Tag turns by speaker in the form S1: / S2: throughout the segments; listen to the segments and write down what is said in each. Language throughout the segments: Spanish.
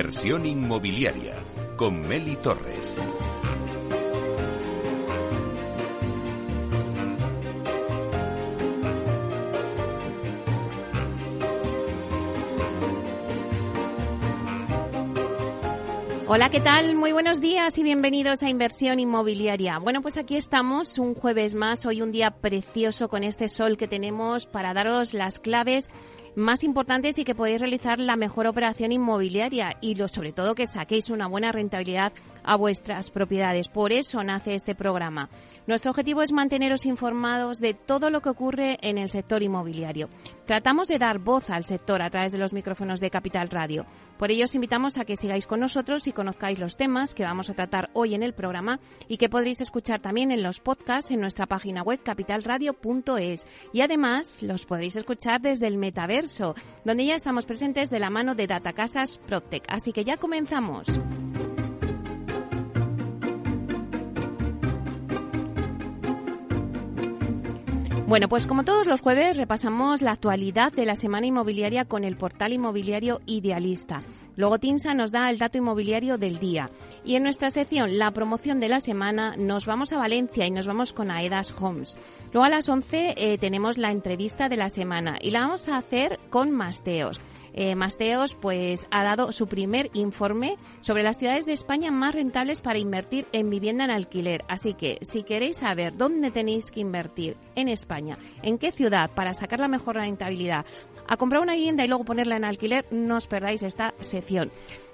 S1: Inversión inmobiliaria con Meli Torres.
S2: Hola, ¿qué tal? Muy buenos días y bienvenidos a Inversión Inmobiliaria. Bueno, pues aquí estamos un jueves más, hoy un día precioso con este sol que tenemos para daros las claves más importantes y que podéis realizar la mejor operación inmobiliaria y lo, sobre todo que saquéis una buena rentabilidad a vuestras propiedades. Por eso nace este programa. Nuestro objetivo es manteneros informados de todo lo que ocurre en el sector inmobiliario. Tratamos de dar voz al sector a través de los micrófonos de Capital Radio. Por ello os invitamos a que sigáis con nosotros y conozcáis los temas que vamos a tratar hoy en el programa y que podréis escuchar también en los podcasts en nuestra página web capitalradio.es. Y además los podréis escuchar desde el metaverso, donde ya estamos presentes de la mano de Datacasas Protec. Así que ya comenzamos. Bueno, pues como todos los jueves repasamos la actualidad de la semana inmobiliaria con el portal inmobiliario Idealista. Luego Tinsa nos da el dato inmobiliario del día. Y en nuestra sección La promoción de la semana nos vamos a Valencia y nos vamos con Aedas Homes. Luego a las 11 eh, tenemos la entrevista de la semana y la vamos a hacer con Masteos eh, Masteos pues ha dado su primer informe sobre las ciudades de España más rentables para invertir en vivienda en alquiler. Así que si queréis saber dónde tenéis que invertir en España, en qué ciudad para sacar la mejor rentabilidad, a comprar una vivienda y luego ponerla en alquiler, no os perdáis esta sección.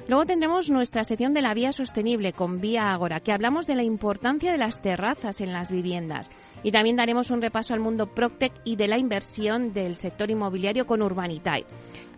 S2: Luego tendremos nuestra sección de la vía sostenible con Vía Agora, que hablamos de la importancia de las terrazas en las viviendas. Y también daremos un repaso al mundo Proctec y de la inversión del sector inmobiliario con Urbanitae.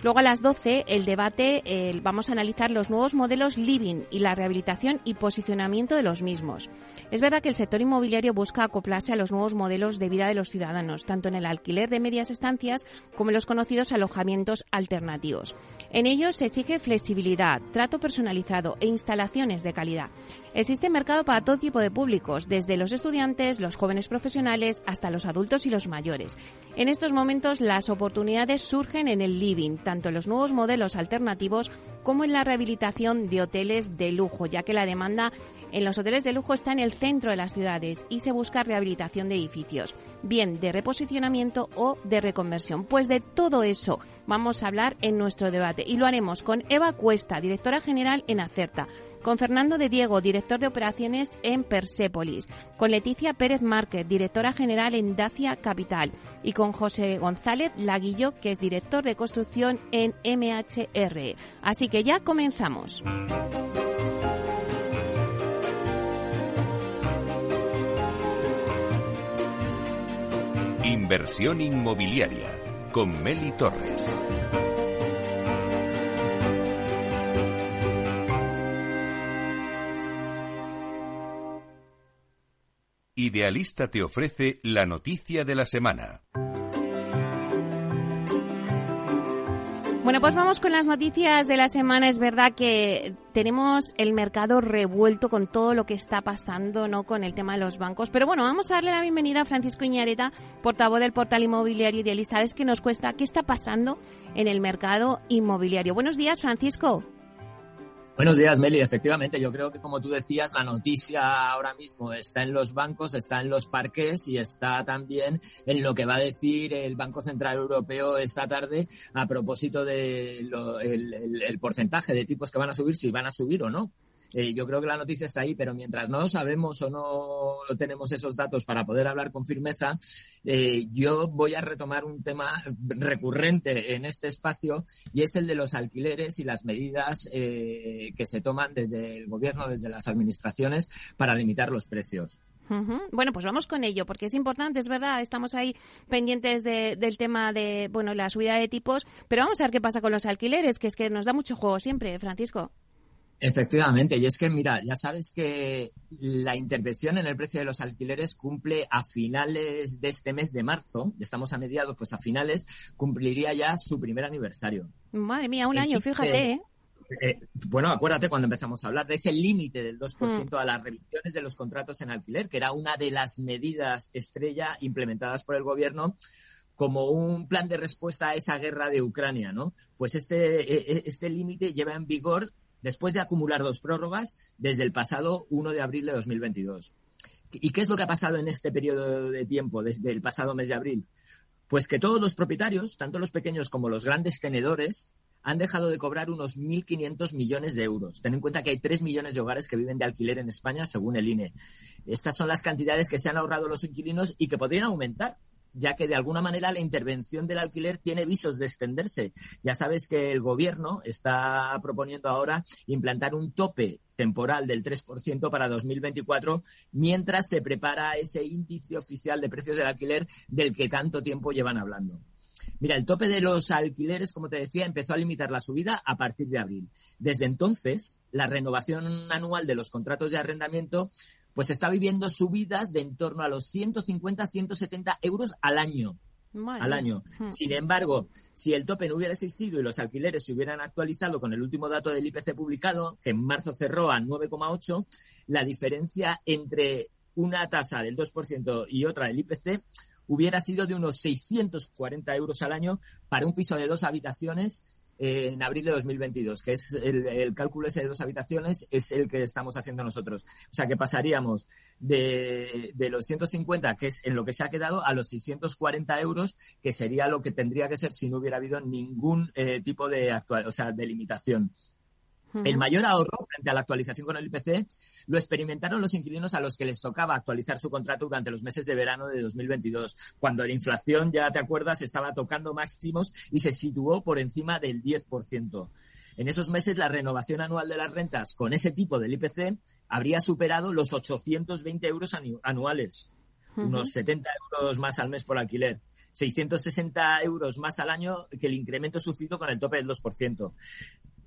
S2: Luego a las 12 el debate, vamos a analizar los nuevos modelos living y la rehabilitación y posicionamiento de los mismos. Es verdad que el sector inmobiliario busca acoplarse a los nuevos modelos de vida de los ciudadanos, tanto en el alquiler de medias estancias como en los conocidos alojamientos alternativos. En ellos se exige flexibilidad, trato personalizado e instalaciones de calidad. Existe mercado para todo tipo de públicos, desde los estudiantes, los jóvenes profesionales, hasta los adultos y los mayores. En estos momentos las oportunidades surgen en el living, tanto en los nuevos modelos alternativos como en la rehabilitación de hoteles de lujo, ya que la demanda en los hoteles de lujo está en el centro de las ciudades y se busca rehabilitación de edificios, bien de reposicionamiento o de reconversión. Pues de todo eso vamos a hablar en nuestro debate y lo haremos con Eva Cuesta, directora general en Acerta con Fernando de Diego, director de operaciones en Persépolis, con Leticia Pérez Márquez, directora general en Dacia Capital, y con José González Laguillo, que es director de construcción en MHR. Así que ya comenzamos.
S1: Inversión inmobiliaria con Meli Torres. Idealista te ofrece la noticia de la semana.
S2: Bueno, pues vamos con las noticias de la semana. Es verdad que tenemos el mercado revuelto con todo lo que está pasando, ¿no? Con el tema de los bancos. Pero bueno, vamos a darle la bienvenida a Francisco Iñareta, portavoz del portal inmobiliario Idealista. Es que nos cuesta qué está pasando en el mercado inmobiliario. Buenos días, Francisco.
S3: Buenos días, Meli. Efectivamente, yo creo que como tú decías, la noticia ahora mismo está en los bancos, está en los parques y está también en lo que va a decir el Banco Central Europeo esta tarde a propósito del de el porcentaje de tipos que van a subir, si van a subir o no. Eh, yo creo que la noticia está ahí, pero mientras no sabemos o no tenemos esos datos para poder hablar con firmeza, eh, yo voy a retomar un tema recurrente en este espacio y es el de los alquileres y las medidas eh, que se toman desde el gobierno, desde las administraciones para limitar los precios.
S2: Bueno, pues vamos con ello, porque es importante, es verdad, estamos ahí pendientes del tema de, bueno, la subida de tipos, pero vamos a ver qué pasa con los alquileres, que es que nos da mucho juego siempre, Francisco.
S3: Efectivamente, y es que mira, ya sabes que la intervención en el precio de los alquileres cumple a finales de este mes de marzo, estamos a mediados, pues a finales cumpliría ya su primer aniversario.
S2: Madre mía, un año, fíjate, ¿eh?
S3: ¿eh? bueno, acuérdate cuando empezamos a hablar de ese límite del 2% mm. a las revisiones de los contratos en alquiler, que era una de las medidas estrella implementadas por el gobierno como un plan de respuesta a esa guerra de Ucrania, ¿no? Pues este, e, e, este límite lleva en vigor después de acumular dos prórrogas desde el pasado 1 de abril de 2022. ¿Y qué es lo que ha pasado en este periodo de tiempo, desde el pasado mes de abril? Pues que todos los propietarios, tanto los pequeños como los grandes tenedores, han dejado de cobrar unos 1.500 millones de euros. Ten en cuenta que hay 3 millones de hogares que viven de alquiler en España, según el INE. Estas son las cantidades que se han ahorrado los inquilinos y que podrían aumentar ya que de alguna manera la intervención del alquiler tiene visos de extenderse. Ya sabes que el gobierno está proponiendo ahora implantar un tope temporal del 3% para 2024, mientras se prepara ese índice oficial de precios del alquiler del que tanto tiempo llevan hablando. Mira, el tope de los alquileres, como te decía, empezó a limitar la subida a partir de abril. Desde entonces, la renovación anual de los contratos de arrendamiento pues está viviendo subidas de en torno a los 150, 170 euros al año. Al año. Hmm. Sin embargo, si el tope no hubiera existido y los alquileres se hubieran actualizado con el último dato del IPC publicado, que en marzo cerró a 9,8, la diferencia entre una tasa del 2% y otra del IPC hubiera sido de unos 640 euros al año para un piso de dos habitaciones en abril de 2022, que es el, cálculo ese de dos habitaciones, es el que estamos haciendo nosotros. O sea, que pasaríamos de, los 150, que es en lo que se ha quedado, a los 640 euros, que sería lo que tendría que ser si no hubiera habido ningún eh, tipo de actual, o sea, de limitación. El mayor ahorro frente a la actualización con el IPC lo experimentaron los inquilinos a los que les tocaba actualizar su contrato durante los meses de verano de 2022, cuando la inflación, ya te acuerdas, estaba tocando máximos y se situó por encima del 10%. En esos meses la renovación anual de las rentas con ese tipo del IPC habría superado los 820 euros anuales, unos 70 euros más al mes por alquiler. 660 euros más al año que el incremento sufrido con el tope del 2%.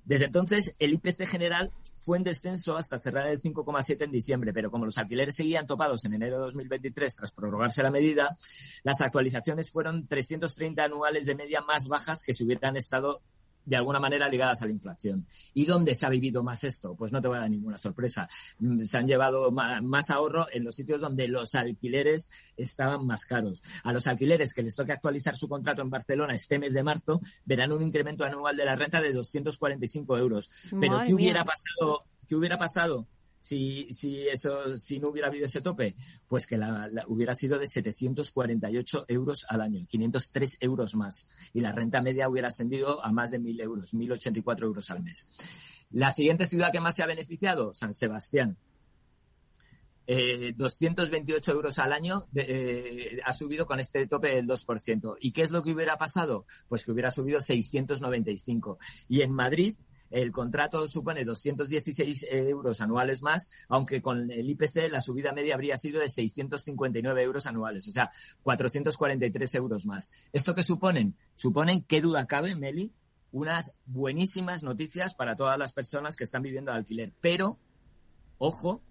S3: Desde entonces, el IPC general fue en descenso hasta cerrar el 5,7 en diciembre, pero como los alquileres seguían topados en enero de 2023 tras prorrogarse la medida, las actualizaciones fueron 330 anuales de media más bajas que si hubieran estado de alguna manera ligadas a la inflación. ¿Y dónde se ha vivido más esto? Pues no te voy a dar ninguna sorpresa. Mm, se han llevado más ahorro en los sitios donde los alquileres estaban más caros. A los alquileres que les toque actualizar su contrato en Barcelona este mes de marzo verán un incremento anual de la renta de 245 euros. Pero ¿qué hubiera pasado? ¿Qué hubiera pasado? Si, si eso, si no hubiera habido ese tope? Pues que la, hubiera sido de 748 euros al año, 503 euros más. Y la renta media hubiera ascendido a más de 1.000 euros, 1.084 euros al mes. La siguiente ciudad que más se ha beneficiado, San Sebastián. 228 eh, euros al año eh, ha subido con este tope del 2%. ¿Y qué es lo que hubiera pasado? Pues que hubiera subido 695. Y en Madrid, el contrato supone 216 euros anuales más, aunque con el IPC la subida media habría sido de 659 euros anuales, o sea, 443 euros más. ¿Esto qué suponen? Suponen, qué duda cabe, Meli, unas buenísimas noticias para todas las personas que están viviendo de alquiler. Pero, ojo,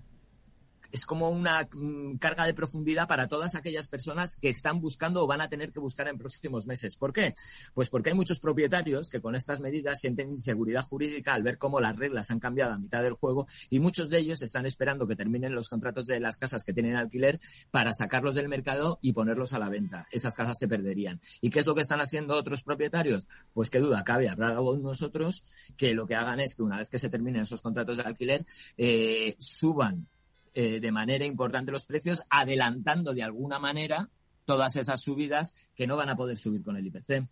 S3: es como una mm, carga de profundidad para todas aquellas personas que están buscando o van a tener que buscar en próximos meses. ¿Por qué? Pues porque hay muchos propietarios que con estas medidas sienten inseguridad jurídica al ver cómo las reglas han cambiado a mitad del juego y muchos de ellos están esperando que terminen los contratos de las casas que tienen alquiler para sacarlos del mercado y ponerlos a la venta. Esas casas se perderían. ¿Y qué es lo que están haciendo otros propietarios? Pues qué duda cabe, habrá nosotros que lo que hagan es que una vez que se terminen esos contratos de alquiler, eh, suban eh, de manera importante los precios, adelantando de alguna manera todas esas subidas que no van a poder subir con el IPC.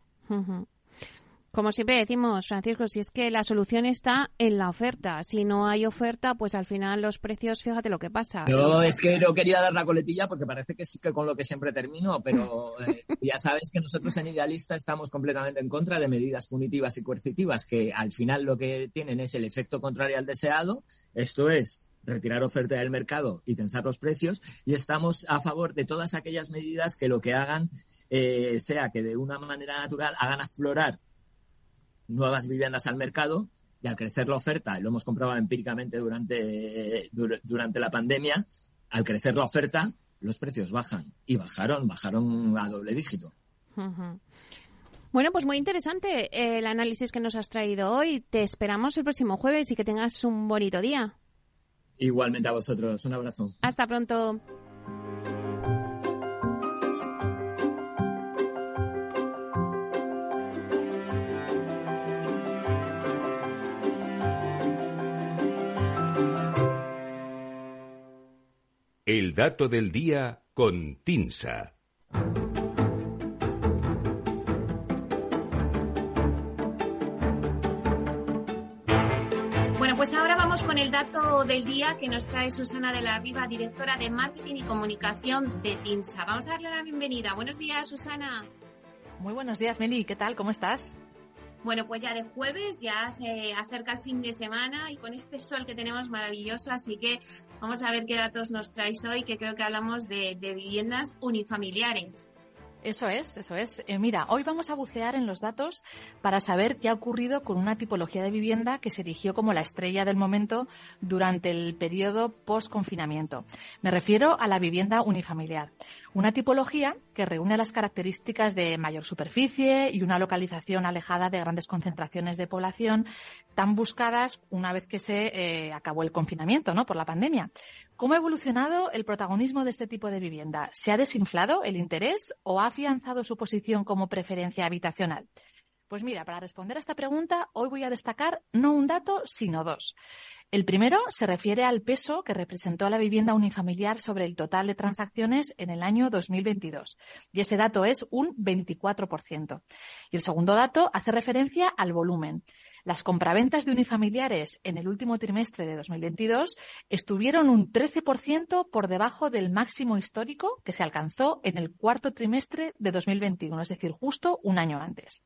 S2: Como siempre decimos, Francisco, si es que la solución está en la oferta. Si no hay oferta, pues al final los precios, fíjate lo que pasa.
S3: No, es que no quería dar la coletilla porque parece que sí que con lo que siempre termino, pero eh, ya sabes que nosotros en Idealista estamos completamente en contra de medidas punitivas y coercitivas que al final lo que tienen es el efecto contrario al deseado. Esto es retirar oferta del mercado y tensar los precios y estamos a favor de todas aquellas medidas que lo que hagan eh, sea que de una manera natural hagan aflorar nuevas viviendas al mercado y al crecer la oferta, y lo hemos comprobado empíricamente durante, durante la pandemia, al crecer la oferta, los precios bajan. Y bajaron, bajaron a doble dígito.
S2: Bueno, pues muy interesante el análisis que nos has traído hoy. Te esperamos el próximo jueves y que tengas un bonito día.
S3: Igualmente a vosotros. Un abrazo.
S2: Hasta pronto.
S1: El dato del día con Tinsa.
S2: El dato del día que nos trae Susana de la Riva, directora de Marketing y Comunicación de TINSA. Vamos a darle la bienvenida. Buenos días, Susana.
S4: Muy buenos días, Meli. ¿Qué tal? ¿Cómo estás?
S2: Bueno, pues ya de jueves ya se acerca el fin de semana y con este sol que tenemos maravilloso, así que vamos a ver qué datos nos traes hoy, que creo que hablamos de, de viviendas unifamiliares.
S4: Eso es, eso es. Eh, mira, hoy vamos a bucear en los datos para saber qué ha ocurrido con una tipología de vivienda que se erigió como la estrella del momento durante el periodo post-confinamiento. Me refiero a la vivienda unifamiliar. Una tipología que reúne las características de mayor superficie y una localización alejada de grandes concentraciones de población tan buscadas una vez que se eh, acabó el confinamiento, ¿no? Por la pandemia. ¿Cómo ha evolucionado el protagonismo de este tipo de vivienda? ¿Se ha desinflado el interés o ha afianzado su posición como preferencia habitacional? Pues mira, para responder a esta pregunta, hoy voy a destacar no un dato, sino dos. El primero se refiere al peso que representó la vivienda unifamiliar sobre el total de transacciones en el año 2022. Y ese dato es un 24%. Y el segundo dato hace referencia al volumen. Las compraventas de unifamiliares en el último trimestre de 2022 estuvieron un 13% por debajo del máximo histórico que se alcanzó en el cuarto trimestre de 2021, es decir, justo un año antes.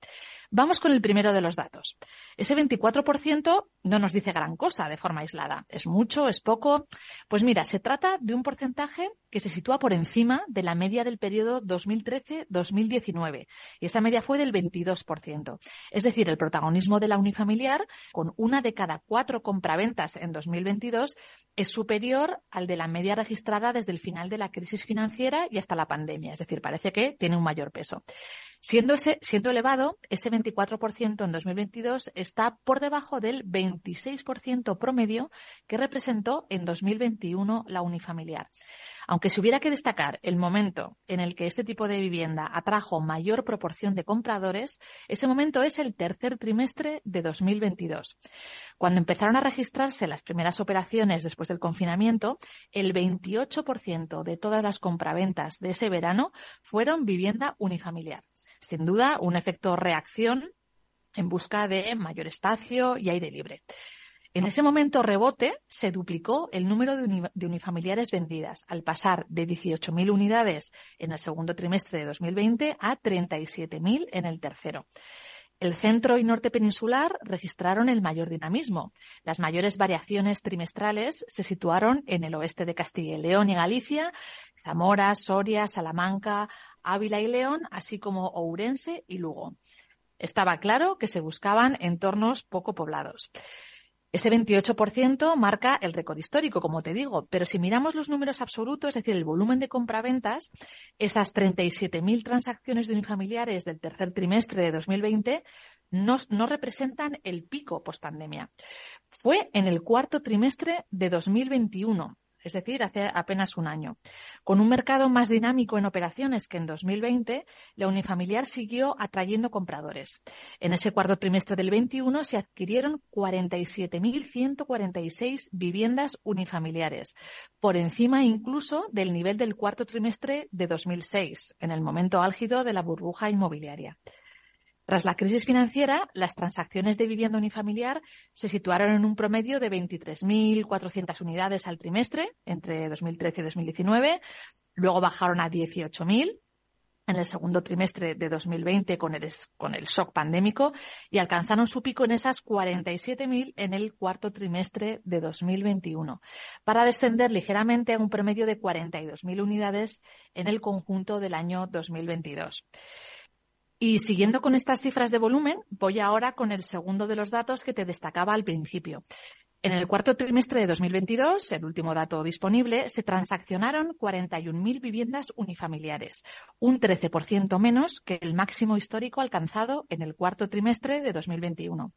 S4: Vamos con el primero de los datos. Ese 24% no nos dice gran cosa de forma aislada. ¿Es mucho? ¿Es poco? Pues mira, se trata de un porcentaje que se sitúa por encima de la media del periodo 2013-2019. Y esa media fue del 22%. Es decir, el protagonismo de la unifamiliar, con una de cada cuatro compraventas en 2022, es superior al de la media registrada desde el final de la crisis financiera y hasta la pandemia. Es decir, parece que tiene un mayor peso. Siendo, ese, siendo elevado, ese 24% en 2022 está por debajo del 26% promedio que representó en 2021 la unifamiliar. Aunque si hubiera que destacar el momento en el que este tipo de vivienda atrajo mayor proporción de compradores, ese momento es el tercer trimestre de 2022. Cuando empezaron a registrarse las primeras operaciones después del confinamiento, el 28% de todas las compraventas de ese verano fueron vivienda unifamiliar sin duda, un efecto reacción en busca de mayor espacio y aire libre. En ese momento rebote se duplicó el número de, unifamiliares vendidas, al pasar de 18.000 unidades en el segundo trimestre de 2020 a 37.000 en el tercero. El centro y norte peninsular registraron el mayor dinamismo. Las mayores variaciones trimestrales se situaron en el oeste de Castilla y León y Galicia, Zamora, Soria, Salamanca, Ávila y León, así como Ourense y Lugo. Estaba claro que se buscaban entornos poco poblados. Ese 28% marca el récord histórico, como te digo, pero si miramos los números absolutos, es decir, el volumen de compraventas, esas 37.000 transacciones de unifamiliares del tercer trimestre de 2020 no, no representan el pico post-pandemia. Fue en el cuarto trimestre de 2021 es decir, hace apenas un año. Con un mercado más dinámico en operaciones que en 2020, la unifamiliar siguió atrayendo compradores. En ese cuarto trimestre del 21 se adquirieron 47.146 viviendas unifamiliares, por encima incluso del nivel del cuarto trimestre de 2006, en el momento álgido de la burbuja inmobiliaria. Tras la crisis financiera, las transacciones de vivienda unifamiliar se situaron en un promedio de 23.400 unidades al trimestre entre 2013 y 2019. Luego bajaron a 18.000 en el segundo trimestre de 2020 con el, con el shock pandémico y alcanzaron su pico en esas 47.000 en el cuarto trimestre de 2021, para descender ligeramente a un promedio de 42.000 unidades en el conjunto del año 2022. Y siguiendo con estas cifras de volumen, voy ahora con el segundo de los datos que te destacaba al principio. En el cuarto trimestre de 2022, el último dato disponible, se transaccionaron 41.000 viviendas unifamiliares, un 13% menos que el máximo histórico alcanzado en el cuarto trimestre de 2021.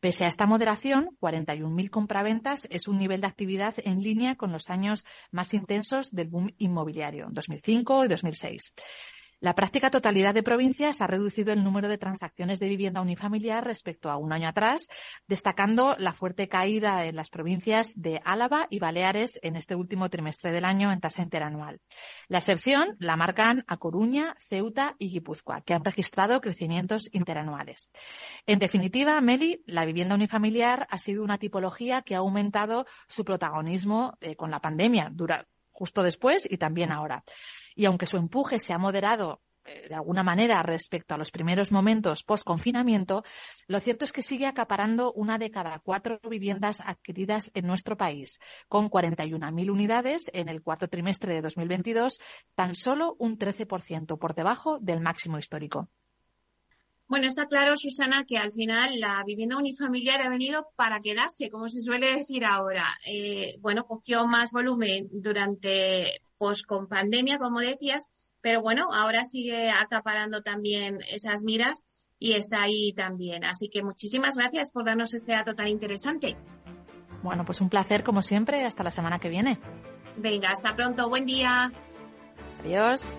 S4: Pese a esta moderación, 41.000 compraventas es un nivel de actividad en línea con los años más intensos del boom inmobiliario, 2005 y 2006. La práctica totalidad de provincias ha reducido el número de transacciones de vivienda unifamiliar respecto a un año atrás, destacando la fuerte caída en las provincias de Álava y Baleares en este último trimestre del año en tasa interanual. La excepción la marcan a Coruña, Ceuta y Guipúzcoa, que han registrado crecimientos interanuales. En definitiva, Meli, la vivienda unifamiliar ha sido una tipología que ha aumentado su protagonismo eh, con la pandemia, dura, justo después y también ahora y aunque su empuje se ha moderado eh, de alguna manera respecto a los primeros momentos post-confinamiento, lo cierto es que sigue acaparando una de cada cuatro viviendas adquiridas en nuestro país, con 41.000 unidades en el cuarto trimestre de 2022, tan solo un 13% por debajo del máximo histórico.
S5: Bueno, está claro, Susana, que al final la vivienda unifamiliar ha venido para quedarse, como se suele decir ahora. Eh, bueno, cogió más volumen durante pues con pandemia, como decías, pero bueno, ahora sigue acaparando también esas miras y está ahí también. Así que muchísimas gracias por darnos este dato tan interesante.
S4: Bueno, pues un placer como siempre. Hasta la semana que viene.
S5: Venga, hasta pronto. Buen día.
S4: Adiós.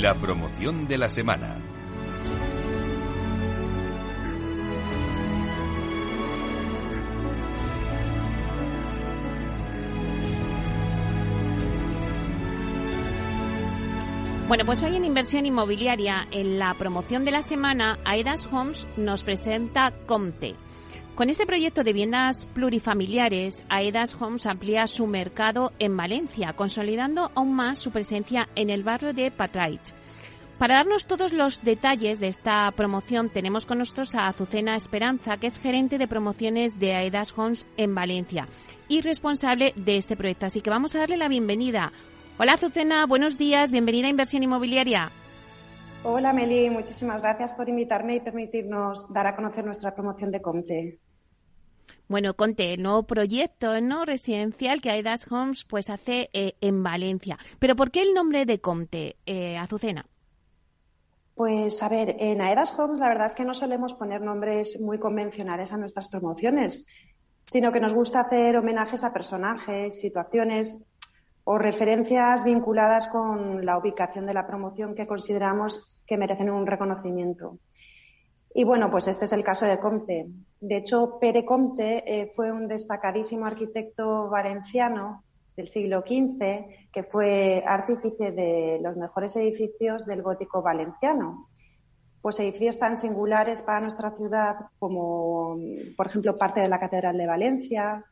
S1: La promoción de la semana.
S2: Bueno, pues hoy en Inversión Inmobiliaria, en la promoción de la semana, Aedas Homes nos presenta Comte con este proyecto de viviendas plurifamiliares, Aedas Homes amplía su mercado en Valencia, consolidando aún más su presencia en el barrio de Patraich. Para darnos todos los detalles de esta promoción tenemos con nosotros a Azucena Esperanza, que es gerente de promociones de Aedas Homes en Valencia y responsable de este proyecto. Así que vamos a darle la bienvenida. Hola Azucena, buenos días, bienvenida a Inversión Inmobiliaria.
S6: Hola Meli, muchísimas gracias por invitarme y permitirnos dar a conocer nuestra promoción de Comte.
S2: Bueno, Conte, nuevo proyecto no residencial que Aidas Homes pues hace eh, en Valencia. Pero ¿por qué el nombre de Comte, eh, Azucena?
S6: Pues a ver, en Aedas Homes la verdad es que no solemos poner nombres muy convencionales a nuestras promociones, sino que nos gusta hacer homenajes a personajes, situaciones o referencias vinculadas con la ubicación de la promoción que consideramos que merecen un reconocimiento. Y bueno, pues este es el caso de Comte. De hecho, Pere Comte eh, fue un destacadísimo arquitecto valenciano del siglo XV que fue artífice de los mejores edificios del gótico valenciano. Pues edificios tan singulares para nuestra ciudad como, por ejemplo, parte de la Catedral de Valencia,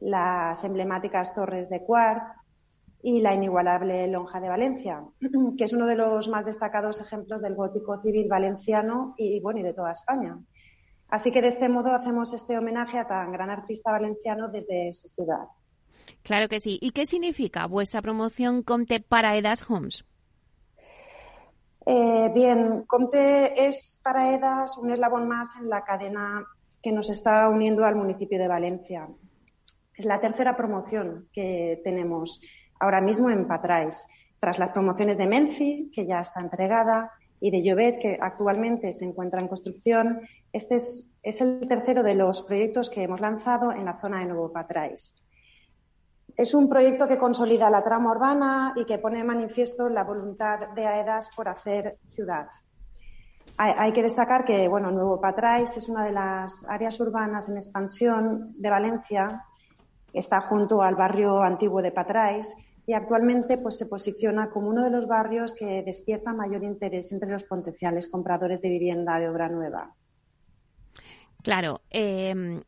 S6: las emblemáticas torres de Cuart, y la inigualable Lonja de Valencia, que es uno de los más destacados ejemplos del gótico civil valenciano y, bueno, y de toda España. Así que de este modo hacemos este homenaje a tan gran artista valenciano desde su ciudad.
S2: Claro que sí. ¿Y qué significa vuestra promoción Comte para Edas Homes?
S6: Eh, bien, Comte es para Edas un eslabón más en la cadena que nos está uniendo al municipio de Valencia. Es la tercera promoción que tenemos ahora mismo en Patrais, tras las promociones de Menfi, que ya está entregada, y de Llobet, que actualmente se encuentra en construcción. Este es, el tercero de los proyectos que hemos lanzado en la zona de Nuevo Patrais. Es un proyecto que consolida la trama urbana y que pone de manifiesto la voluntad de AEDAS por hacer ciudad. Hay, que destacar que bueno, Nuevo Patrais es una de las áreas urbanas en expansión de Valencia. Está junto al barrio antiguo de Patrais y actualmente pues, se posiciona como uno de los barrios que despierta mayor interés entre los potenciales compradores de vivienda de obra nueva.
S2: Claro. Eh,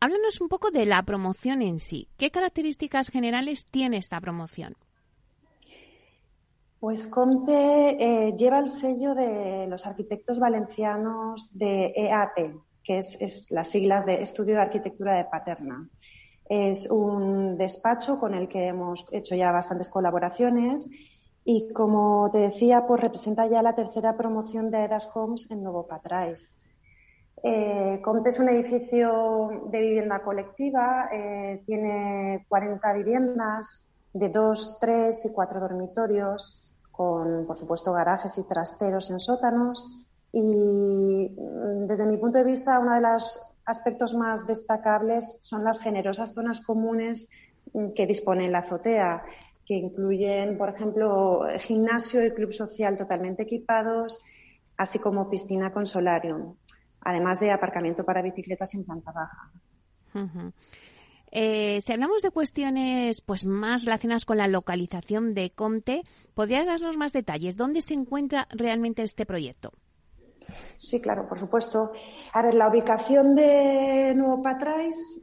S2: háblanos un poco de la promoción en sí. ¿Qué características generales tiene esta promoción?
S6: Pues Comte eh, lleva el sello de los arquitectos valencianos de EAP, que es, las siglas de Estudio de Arquitectura de Paterna. Es un despacho con el que hemos hecho ya bastantes colaboraciones y, como te decía, pues representa ya la tercera promoción de Aedas Homes en Nuevo Patrais. Eh, Comte es un edificio de vivienda colectiva, eh, tiene 40 viviendas de dos, tres y cuatro dormitorios, con, por supuesto, garajes y trasteros en sótanos. Y mm, desde mi punto de vista, uno de los aspectos más destacables son las generosas zonas comunes mm, que dispone la azotea, que incluyen, por ejemplo, gimnasio y club social totalmente equipados, así como piscina con solarium además de aparcamiento para bicicletas en planta baja.
S2: Eh, si hablamos de cuestiones pues más relacionadas con la localización de Comte, ¿podrías darnos más detalles? ¿Dónde se encuentra realmente este proyecto?
S6: Sí, claro, por supuesto. A ver, la ubicación de Nuevo Patrais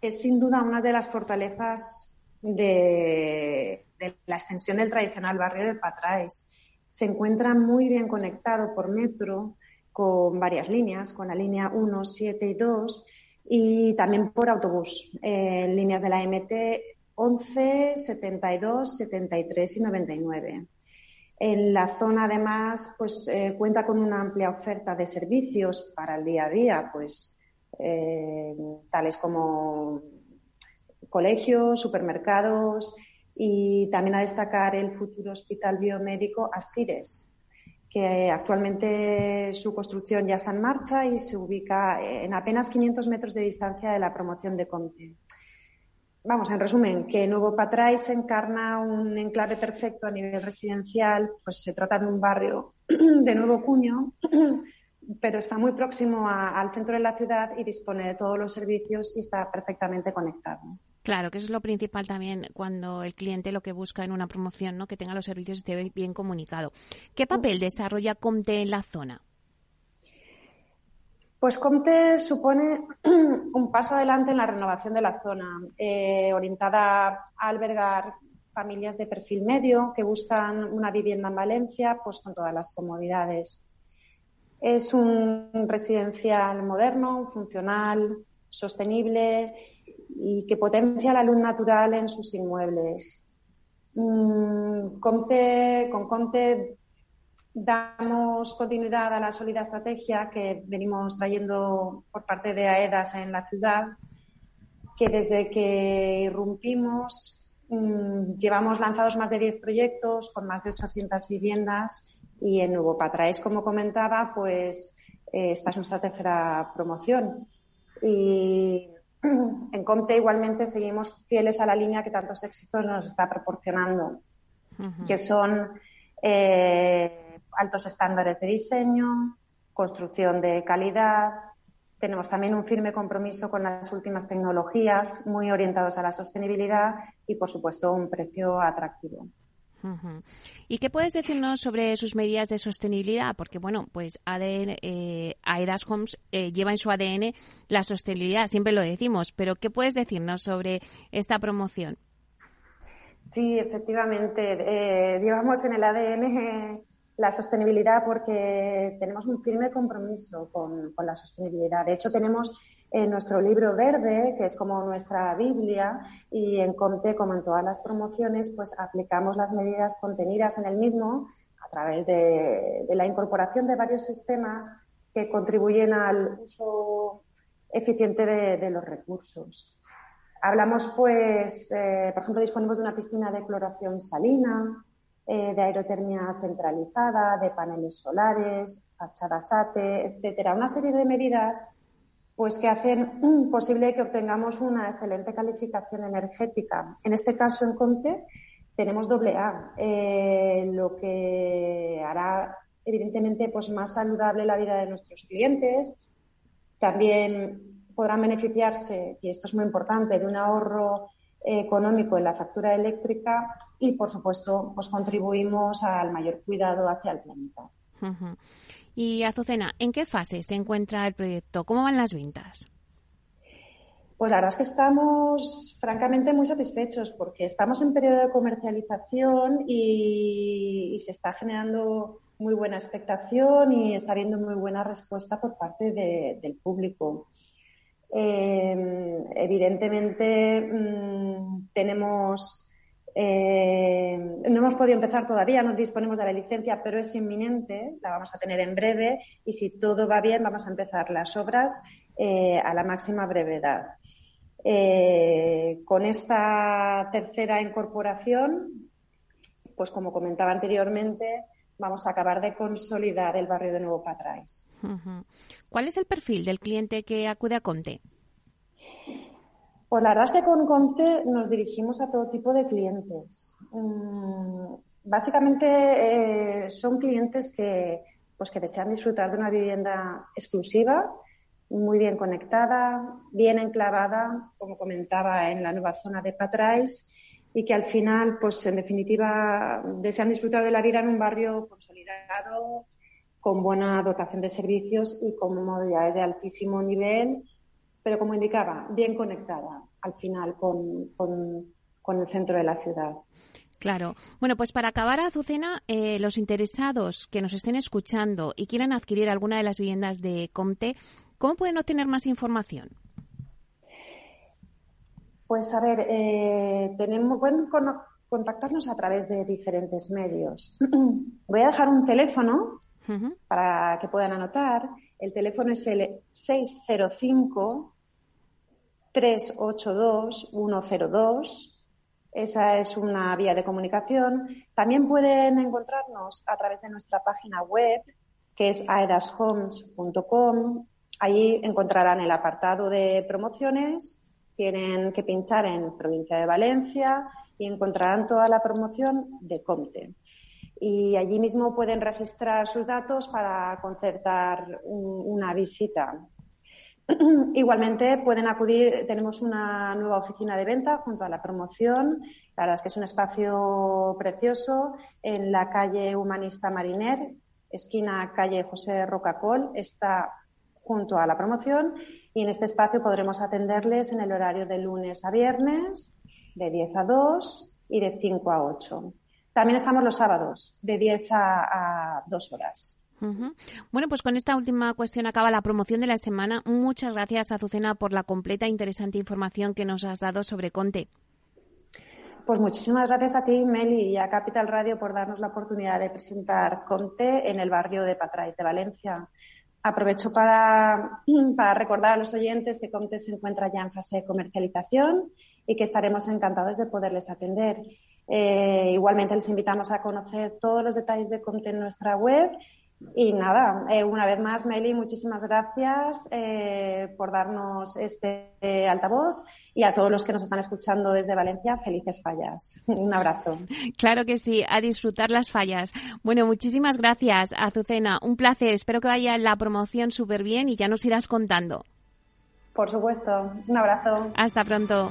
S6: es sin duda una de las fortalezas de, de la extensión del tradicional barrio de Patrais. Se encuentra muy bien conectado por metro con varias líneas, con la línea 1, 7 y 2 y también por autobús, en líneas de la MT 11, 72, 73 y 99. En la zona, además, pues eh, cuenta con una amplia oferta de servicios para el día a día, pues eh, tales como colegios, supermercados y también a destacar el futuro hospital biomédico Astires, que actualmente su construcción ya está en marcha y se ubica en apenas 500 metros de distancia de la promoción de Comte. Vamos, en resumen, que Nuevo Patrais encarna un enclave perfecto a nivel residencial, pues se trata de un barrio de nuevo cuño, pero está muy próximo al centro de la ciudad y dispone de todos los servicios y está perfectamente conectado.
S2: Claro, que eso es lo principal también cuando el cliente lo que busca en una promoción, ¿no? Que tenga los servicios y esté bien comunicado. ¿Qué papel desarrolla Comte en la zona?
S6: Pues Comte supone un paso adelante en la renovación de la zona, eh, orientada a albergar familias de perfil medio que buscan una vivienda en Valencia, pues con todas las comodidades. Es un residencial moderno, funcional, sostenible y que potencia la luz natural en sus inmuebles. Mm, con Comte damos continuidad a la sólida estrategia que venimos trayendo por parte de AEDAS en la ciudad, que desde que irrumpimos mm, llevamos lanzados más de 10 proyectos con más de 800 viviendas y en Nuevo Patraes, como comentaba, pues eh, esta es nuestra tercera promoción. Y en Comte igualmente seguimos fieles a la línea que tantos éxitos nos está proporcionando, que son eh, altos estándares de diseño, construcción de calidad. Tenemos también un firme compromiso con las últimas tecnologías, muy orientados a la sostenibilidad y, por supuesto, un precio atractivo.
S2: ¿Y qué puedes decirnos sobre sus medidas de sostenibilidad? Porque, bueno, pues ADN, eh, Aedas Homes eh, lleva en su ADN la sostenibilidad, siempre lo decimos, pero ¿qué puedes decirnos sobre esta promoción?
S6: Sí, efectivamente. Eh, llevamos en el ADN la sostenibilidad porque tenemos un firme compromiso con, con la sostenibilidad. De hecho, tenemos en nuestro libro verde, que es como nuestra Biblia, y en Comte, como en todas las promociones, pues aplicamos las medidas contenidas en el mismo a través de, la incorporación de varios sistemas que contribuyen al uso eficiente de, los recursos. Hablamos, pues, eh, por ejemplo, disponemos de una piscina de cloración salina, eh, de aerotermia centralizada, de paneles solares, fachadas ATE, etcétera. Una serie de medidas pues que hacen posible que obtengamos una excelente calificación energética. En este caso, en Conte, tenemos doble A, eh, lo que hará evidentemente pues más saludable la vida de nuestros clientes. También podrán beneficiarse, y esto es muy importante, de un ahorro económico en la factura eléctrica y, por supuesto, pues contribuimos al mayor cuidado hacia el planeta.
S2: Y Azucena, ¿en qué fase se encuentra el proyecto? ¿Cómo van las ventas?
S6: Pues la verdad es que estamos francamente muy satisfechos porque estamos en periodo de comercialización y, se está generando muy buena expectación y está habiendo muy buena respuesta por parte del público. Eh, evidentemente mm, tenemos eh, no hemos podido empezar todavía, no disponemos de la licencia, pero es inminente, la vamos a tener en breve y si todo va bien vamos a empezar las obras eh, a la máxima brevedad. Eh, con esta tercera incorporación, pues como comentaba anteriormente, vamos a acabar de consolidar el barrio de Nuevo Patrais.
S2: ¿Cuál es el perfil del cliente que acude a Conte?
S6: Pues la verdad es que con Conte nos dirigimos a todo tipo de clientes. Mm, básicamente eh, son clientes que, pues que desean disfrutar de una vivienda exclusiva, muy bien conectada, bien enclavada, como comentaba, en la nueva zona de Patrais y que al final, pues en definitiva, desean disfrutar de la vida en un barrio consolidado, con buena dotación de servicios y con modalidades de altísimo nivel pero como indicaba, bien conectada al final con, con, el centro de la ciudad.
S2: Claro. Bueno, pues para acabar, Azucena, eh, los interesados que nos estén escuchando y quieran adquirir alguna de las viviendas de Comte, ¿cómo pueden obtener más información?
S6: Pues a ver, eh, tenemos, pueden contactarnos a través de diferentes medios. Voy a dejar un teléfono para que puedan anotar. El teléfono es el 605 382 102. Esa es una vía de comunicación. También pueden encontrarnos a través de nuestra página web, que es aedashomes.com. Allí encontrarán el apartado de promociones. Tienen que pinchar en Provincia de Valencia y encontrarán toda la promoción de Comte y allí mismo pueden registrar sus datos para concertar una visita. Igualmente pueden acudir, tenemos una nueva oficina de venta junto a la promoción. La verdad es que es un espacio precioso en la calle Humanista Mariner, esquina calle José Rocacol, está junto a la promoción y en este espacio podremos atenderles en el horario de lunes a viernes de 10 a 2 y de 5 a 8. También estamos los sábados, de 10 a, 2 horas.
S2: Bueno, pues con esta última cuestión acaba la promoción de la semana. Muchas gracias, Azucena, por la completa e interesante información que nos has dado sobre Conte.
S6: Pues muchísimas gracias a ti, Meli, y a Capital Radio por darnos la oportunidad de presentar Conte en el barrio de Patrais de Valencia. Aprovecho para, para recordar a los oyentes que Conte se encuentra ya en fase de comercialización y que estaremos encantados de poderles atender. Eh, igualmente les invitamos a conocer todos los detalles de Comte en nuestra web. Y nada, eh, una vez más, Meli, muchísimas gracias eh, por darnos este altavoz y a todos los que nos están escuchando desde Valencia, felices fallas. Un abrazo.
S2: Claro que sí, a disfrutar las fallas. Bueno, muchísimas gracias, Azucena. Un placer. Espero que vaya la promoción súper bien y ya nos irás contando.
S6: Por supuesto. Un abrazo.
S2: Hasta pronto.